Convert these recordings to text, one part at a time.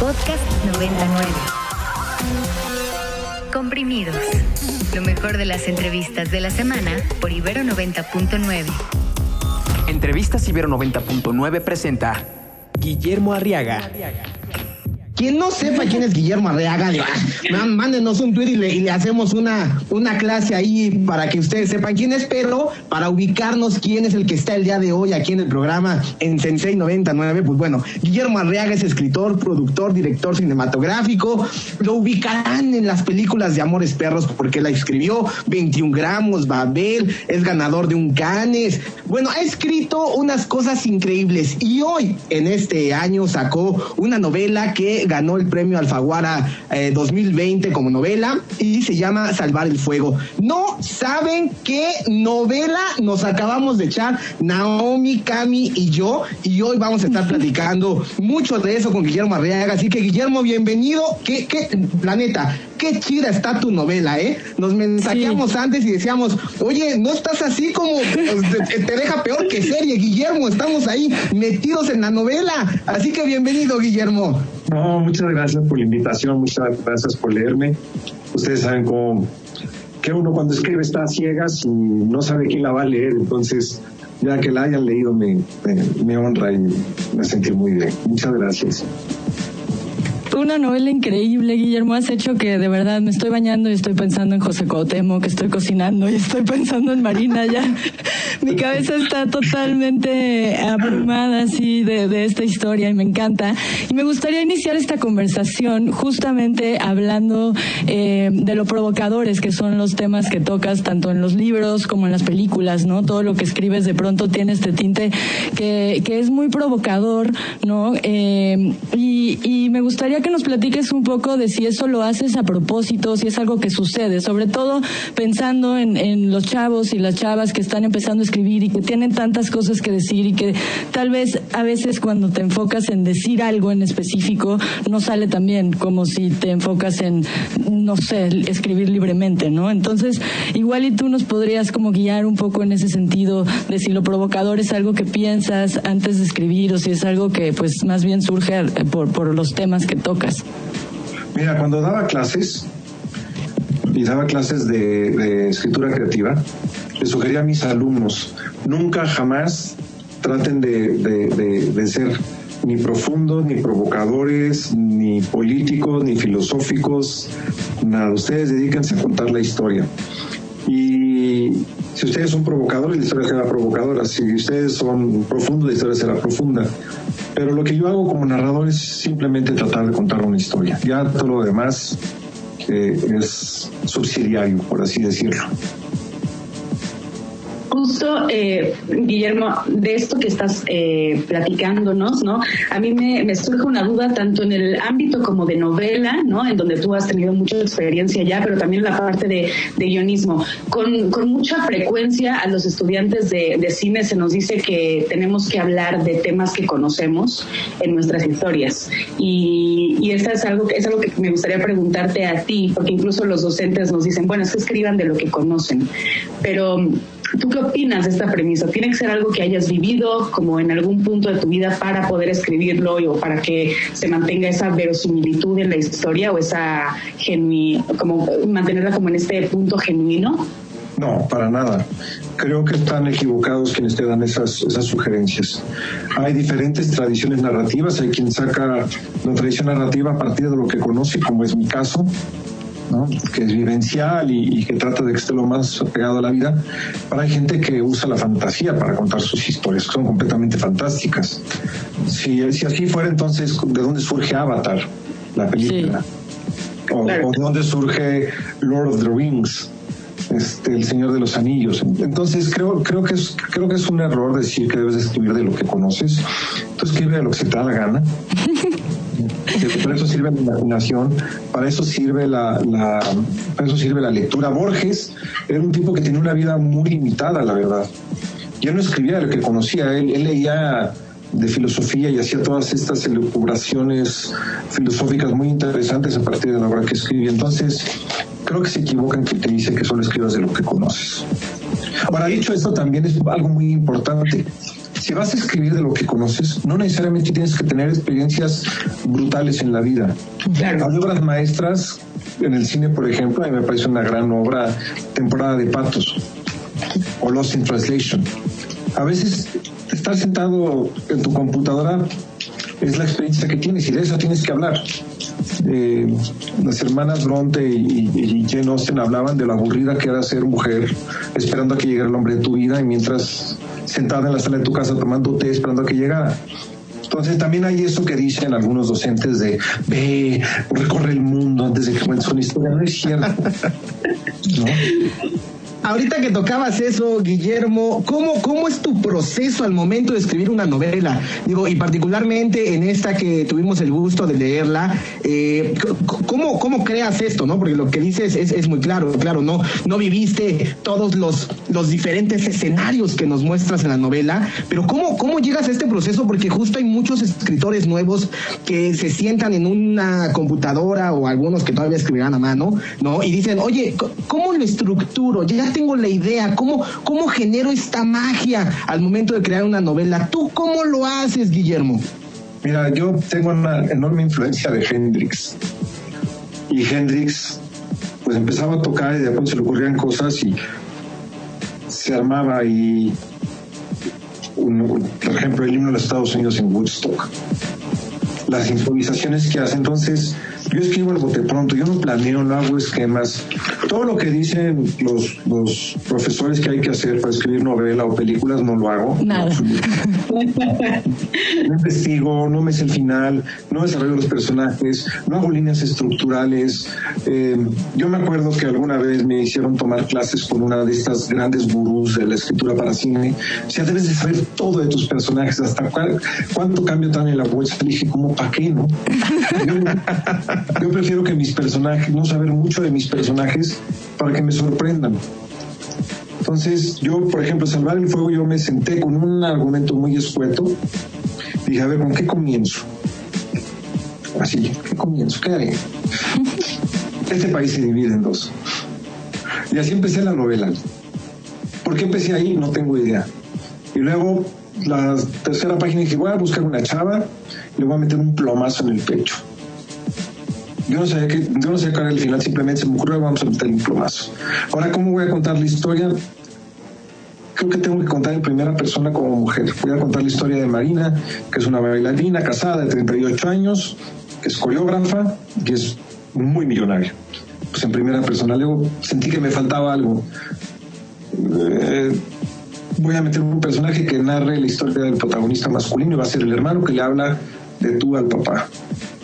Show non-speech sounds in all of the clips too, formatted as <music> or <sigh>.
Podcast 99. Comprimidos. Lo mejor de las entrevistas de la semana por Ibero 90.9. Entrevistas Ibero 90.9 presenta Guillermo Arriaga. Quien no sepa quién es Guillermo Arreaga, ah, mándenos un tweet y le, hacemos una, una clase ahí para que ustedes sepan quién es, pero para ubicarnos quién es el que está el día de hoy aquí en el programa en Sensei 99, pues bueno, Guillermo Arreaga es escritor, productor, director cinematográfico, lo ubicarán en las películas de Amores Perros porque la escribió 21 gramos, Babel, es ganador de un Canes, bueno, ha escrito unas cosas increíbles y hoy en este año sacó una novela que ganó el premio Alfaguara 2020 eh, como novela y se llama Salvar el Fuego. No saben qué novela nos acabamos de echar Naomi, Cami y yo y hoy vamos a estar platicando mucho de eso con Guillermo Arriaga. Así que Guillermo, bienvenido. ¿Qué, qué planeta? Qué chida está tu novela, ¿eh? Nos mensajeamos antes y decíamos, oye, no estás así como pues, te, te deja peor que serie, Guillermo. Estamos ahí metidos en la novela. Así que bienvenido, Guillermo. No, muchas gracias por la invitación, muchas gracias por leerme. Ustedes saben cómo que uno cuando escribe está a ciegas y no sabe quién la va a leer, entonces ya que la hayan leído me, me honra y me sentí muy bien. Muchas gracias. Una novela increíble, Guillermo. Has hecho que de verdad me estoy bañando y estoy pensando en José Cuauhtémoc, que estoy cocinando y estoy pensando en Marina ya. Mi cabeza está totalmente abrumada así de, esta historia y me encanta. Y me gustaría iniciar esta conversación justamente hablando eh, de lo provocadores que son los temas que tocas tanto en los libros como en las películas, ¿no? Todo lo que escribes de pronto tiene este tinte que, que es muy provocador, ¿no? Eh, y, y me gustaría que nos platiques un poco de si eso lo haces a propósito, si es algo que sucede, sobre todo pensando en, en los chavos y las chavas que están empezando a escribir y que tienen tantas cosas que decir y que tal vez a veces cuando te enfocas en decir algo en específico no sale tan bien como si te enfocas en, no sé, escribir libremente, ¿no? Entonces, igual y tú nos podrías como guiar un poco en ese sentido de si lo provocador es algo que piensas antes de escribir o si es algo que pues más bien surge por, por los temas que tocas Mira, cuando daba clases, y daba clases de, escritura creativa, le sugería a mis alumnos, nunca jamás traten de, ser ni profundos, ni provocadores, ni políticos, ni filosóficos, nada. Ustedes dedíquense a contar la historia. Y si ustedes son provocadores, la historia será provocadora. Si ustedes son profundos, la historia será profunda. Pero lo que yo hago como narrador es simplemente tratar de contar una historia. Ya todo lo demás eh, es subsidiario, por así decirlo justo, eh, Guillermo, de esto que estás eh, platicándonos, ¿no? A mí me, surge una duda tanto en el ámbito como de novela, ¿no? En donde tú has tenido mucha experiencia ya, pero también en la parte de, guionismo. Con, mucha frecuencia a los estudiantes de, cine se nos dice que tenemos que hablar de temas que conocemos en nuestras historias. Y, y esta es algo, es algo que me gustaría preguntarte a ti, porque incluso los docentes nos dicen, bueno, es que escriban de lo que conocen. Pero ¿Tú qué opinas de esta premisa? ¿Tiene que ser algo que hayas vivido como en algún punto de tu vida para poder escribirlo o para que se mantenga esa verosimilitud en la historia o esa genuina, como mantenerla como en este punto genuino? No, para nada. Creo que están equivocados quienes te dan esas, esas sugerencias. Hay diferentes tradiciones narrativas. Hay quien saca la tradición narrativa a partir de lo que conoce, como es mi caso que es vivencial y, que trata de que esté lo más pegado a la vida, pero hay gente que usa la fantasía para contar sus historias, que son completamente fantásticas. Si, si así fuera, entonces, ¿de dónde surge Avatar, la película? O, de dónde surge Lord of the Rings, este, el Señor de los Anillos. Entonces creo, creo, que es, creo que es un error decir que debes escribir de lo que conoces. Tú escribe de lo que se te da la gana. <laughs> para eso sirve la imaginación, para eso sirve la, para eso sirve la lectura. Borges era un tipo que tenía una vida muy limitada, la verdad. Yo no escribía lo que conocía, él, leía de filosofía y hacía todas estas elucubraciones filosóficas muy interesantes a partir de la obra que escribía. Entonces, creo que se equivocan que te dice que solo escribas de lo que conoces. Ahora, dicho esto, también es algo muy importante si vas a escribir de lo que conoces, no necesariamente tienes que tener experiencias brutales en la vida. Hay obras maestras en el cine, por ejemplo, a mí me parece una gran obra, Temporada de Patos o Lost in Translation. A veces estar sentado en tu computadora es la experiencia que tienes y de eso tienes que hablar. Eh, las hermanas Bronte y, y, Jane Austen hablaban de lo aburrida que era ser mujer, esperando a que llegara el hombre de tu vida y mientras sentada en la sala de tu casa tomando té esperando a que llegara. Entonces también hay eso que dicen algunos docentes de ve, recorre el mundo antes de que cuentes una historia. No es cierto. <laughs> ¿No? Ahorita que tocabas eso, Guillermo, ¿cómo, ¿cómo es tu proceso al momento de escribir una novela? Digo, y particularmente en esta que tuvimos el gusto de leerla, eh, ¿cómo, ¿cómo creas esto? no Porque lo que dices es, muy claro, claro, no, no viviste todos los, los diferentes escenarios que nos muestras en la novela, pero ¿cómo, ¿cómo llegas a este proceso? Porque justo hay muchos escritores nuevos que se sientan en una computadora o algunos que todavía escribirán a mano, ¿no? Y dicen, oye, ¿cómo lo estructuro? Ya tengo la idea, ¿cómo, cómo genero esta magia al momento de crear una novela. ¿Tú cómo lo haces, Guillermo? Mira, yo tengo una enorme influencia de Hendrix. Y Hendrix, pues empezaba a tocar y de pronto se le ocurrían cosas y se armaba y, por ejemplo, el himno de los Estados Unidos en Woodstock. Las improvisaciones que hace. Entonces, yo escribo el bote pronto, yo no planeo, no hago esquemas. Todo lo que dicen los, los profesores que hay que hacer para escribir novela o películas, no lo hago. Nada. No investigo, no me sé el final, no desarrollo los personajes, no hago líneas estructurales. Eh, yo me acuerdo que alguna vez me hicieron tomar clases con una de estas grandes gurús de la escritura para cine. O sea, debes de saber todo de tus personajes, hasta cuánto cambio tan en la bolsa. Le dije, ¿cómo para qué, no? <laughs> Yo prefiero que mis personajes, no saber mucho de mis personajes para que me sorprendan. Entonces, yo, por ejemplo, Salvar el Fuego, yo me senté con un argumento muy escueto. Dije, a ver, ¿con qué comienzo? Así, ¿qué comienzo? ¿Qué haré? Este país se divide en dos. Y así empecé la novela. ¿Por qué empecé ahí? No tengo idea. Y luego, la tercera página dije, voy a buscar una chava y le voy a meter un plomazo en el pecho yo no sabía que, yo no sabía cuál era el final, simplemente se me ocurrió, vamos a meter un plomazo. Ahora, ¿cómo voy a contar la historia? Creo que tengo que contar en primera persona como mujer. Voy a contar la historia de Marina, que es una bailarina casada de 38 años, que es coreógrafa, que es muy millonaria. Pues en primera persona. Luego sentí que me faltaba algo. Eh, voy a meter un personaje que narre la historia del protagonista masculino y va a ser el hermano que le habla de tú al papá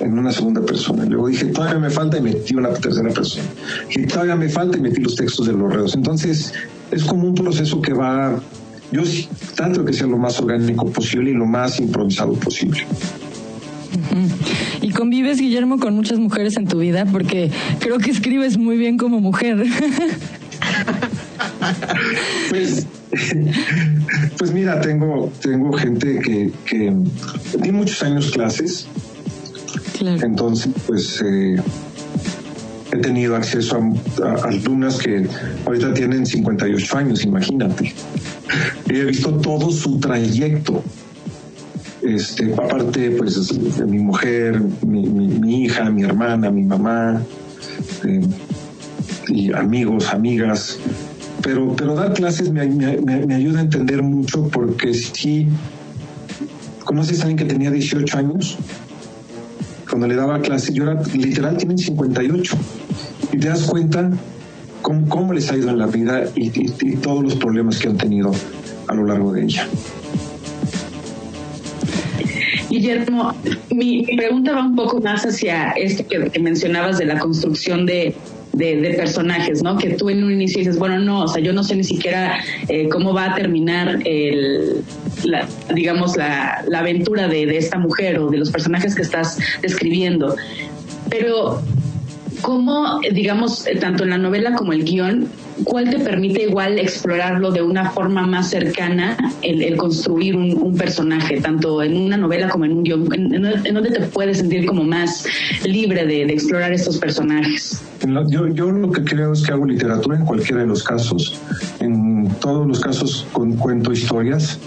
en una segunda persona. Luego dije, todavía me falta y metí una tercera persona. Y todavía me falta y metí los textos de los reos. Entonces, es como un proceso que va, yo trato que sea lo más orgánico posible y lo más improvisado posible. Y convives, Guillermo, con muchas mujeres en tu vida porque creo que escribes muy bien como mujer. <laughs> pues, <laughs> pues mira, tengo, tengo gente que, que di muchos años clases entonces, pues eh, he tenido acceso a, alumnas que ahorita tienen 58 años, imagínate. He visto todo su trayecto. Este, aparte, pues, de mi mujer, mi, hija, mi hermana, mi mamá, eh, y amigos, amigas. Pero, pero dar clases me, me ayuda a entender mucho porque si conoces a alguien que tenía 18 años, cuando le daba clase, yo era literal, tienen 58. Y te das cuenta cómo, les ha ido en la vida y, todos los problemas que han tenido a lo largo de ella. Guillermo, mi, pregunta va un poco más hacia esto que mencionabas de la construcción de, de, personajes, ¿no? Que tú en un inicio dices, bueno, no, o sea, yo no sé ni siquiera eh, cómo va a terminar el, la, digamos, la, la aventura de, de esta mujer o de los personajes que estás describiendo. Pero ¿cómo, digamos, tanto en la novela como el guion, cuál te permite igual explorarlo de una forma más cercana, el, construir un, personaje, tanto en una novela como en un guion? ¿En, dónde te puedes sentir como más libre de, explorar estos personajes? Yo, yo lo que creo es que hago literatura en cualquiera de los casos. En todos los casos con, cuento historias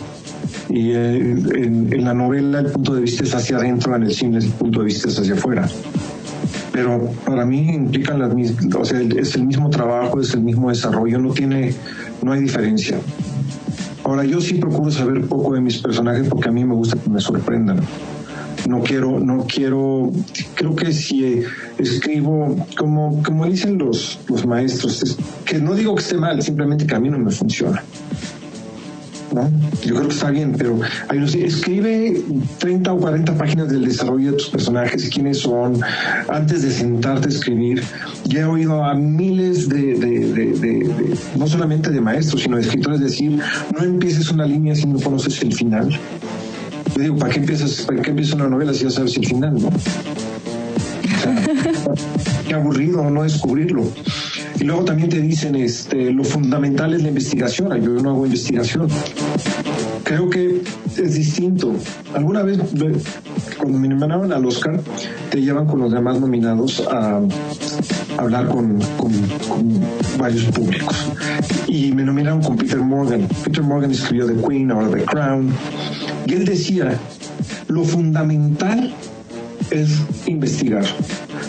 Y eh, en, la novela el punto de vista es hacia adentro, en el cine el punto de vista es hacia afuera. Pero para mí implican las mismas, o sea, es el mismo trabajo, es el mismo desarrollo, no tiene, no hay diferencia. Ahora, yo sí procuro saber poco de mis personajes porque a mí me gusta que me sorprendan no quiero, no quiero, creo que si escribo, como, como dicen los, los maestros, que no digo que esté mal, simplemente que a mí no me funciona. ¿No? Yo creo que está bien, pero escribe 30 o 40 páginas del desarrollo de tus personajes, quiénes son, antes de sentarte a escribir. Ya he oído a miles de, no solamente de maestros, sino de escritores decir, no empieces una línea si no conoces el final. Yo digo, ¿para qué empiezas, para qué empiezas una novela si ya sabes el final, <laughs> qué aburrido no descubrirlo. Y luego también te dicen, este, lo fundamental es la investigación. Yo no hago investigación. Creo que es distinto. Alguna vez, cuando me nominaron al Oscar, te llevan con los demás nominados a hablar con, con, varios públicos. Y me nominaron con Peter Morgan. Peter Morgan escribió The Queen, ahora The Crown. Y él decía, lo fundamental es investigar.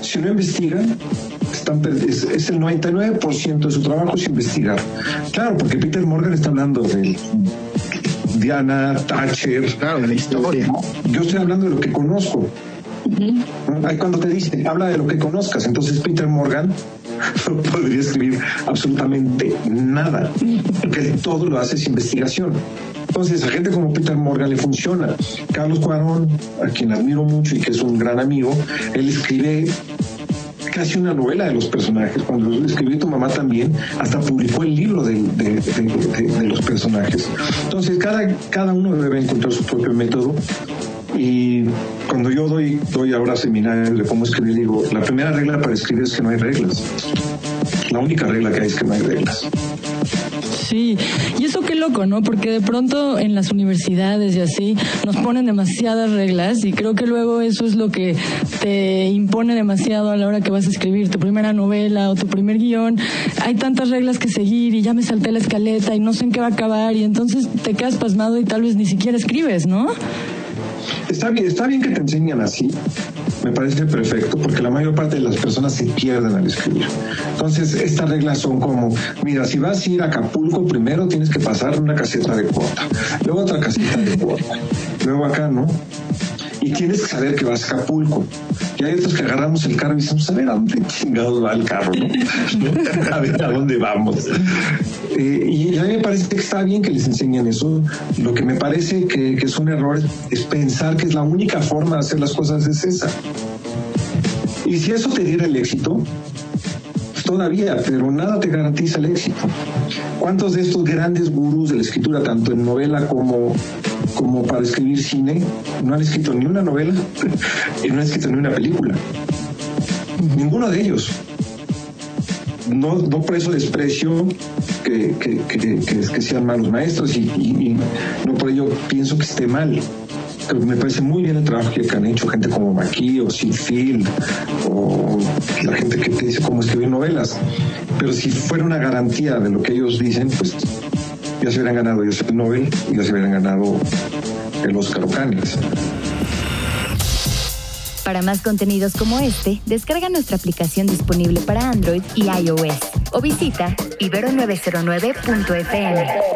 Si no investigan, están, es, es el 99% de su trabajo es investigar. Claro, porque Peter Morgan está hablando de Diana, Thatcher. Claro, de la historia. Yo estoy hablando de lo que conozco. Ahí cuando te dice, habla de lo que conozcas. Entonces Peter Morgan <laughs> no podría escribir absolutamente nada, porque todo lo hace es investigación. Entonces, a gente como Peter Morgan le funciona. Carlos Cuarón, a quien admiro mucho y que es un gran amigo, él escribe casi una novela de los personajes. Cuando escribió tu mamá también, hasta publicó el libro de, los personajes. Entonces, cada, cada uno debe encontrar su propio método. Y cuando yo doy, doy ahora seminarios de cómo escribir, digo, la primera regla para escribir es que no hay reglas. La única regla que hay es que no hay reglas. Sí, y eso qué loco, ¿no? Porque de pronto en las universidades y así nos ponen demasiadas reglas y creo que luego eso es lo que te impone demasiado a la hora que vas a escribir tu primera novela o tu primer guion. Hay tantas reglas que seguir y ya me salté la escaleta y no sé en qué va a acabar y entonces te quedas pasmado y tal vez ni siquiera escribes, ¿no? Está bien, está bien que te enseñan así, me parece perfecto porque la mayor parte de las personas se pierden al escribir. Entonces, estas reglas son como, mira, si vas a ir a Acapulco, primero tienes que pasar una caseta de cuota, luego otra caseta de cuota, luego acá, ¿no? Y tienes que saber que vas a Acapulco. Y hay otros que agarramos el carro y decimos, a ver a dónde chingados va el carro, <laughs> a ver a dónde vamos. Eh, y a mí me parece que está bien que les enseñen eso. Lo que me parece que, es un error es pensar que es la única forma de hacer las cosas es esa. Y si eso te diera el éxito, todavía, pero nada te garantiza el éxito. ¿Cuántos de estos grandes gurús de la escritura, tanto en novela como como para escribir cine, no han escrito ni una novela <laughs> y no han escrito ni una película. Ninguno de ellos. No, no por eso desprecio que, que, que, sean malos maestros y, no por ello pienso que esté mal. me parece muy bien el trabajo que han hecho gente como Maquis o Phil o la gente que te dice cómo escribir novelas. Pero si fuera una garantía de lo que ellos dicen, pues ya se hubieran ganado ellos el Nobel ya se hubieran ganado el Oscar Ocanes. Para más contenidos como este, descarga nuestra aplicación disponible para Android y iOS o visita ibero909.fm.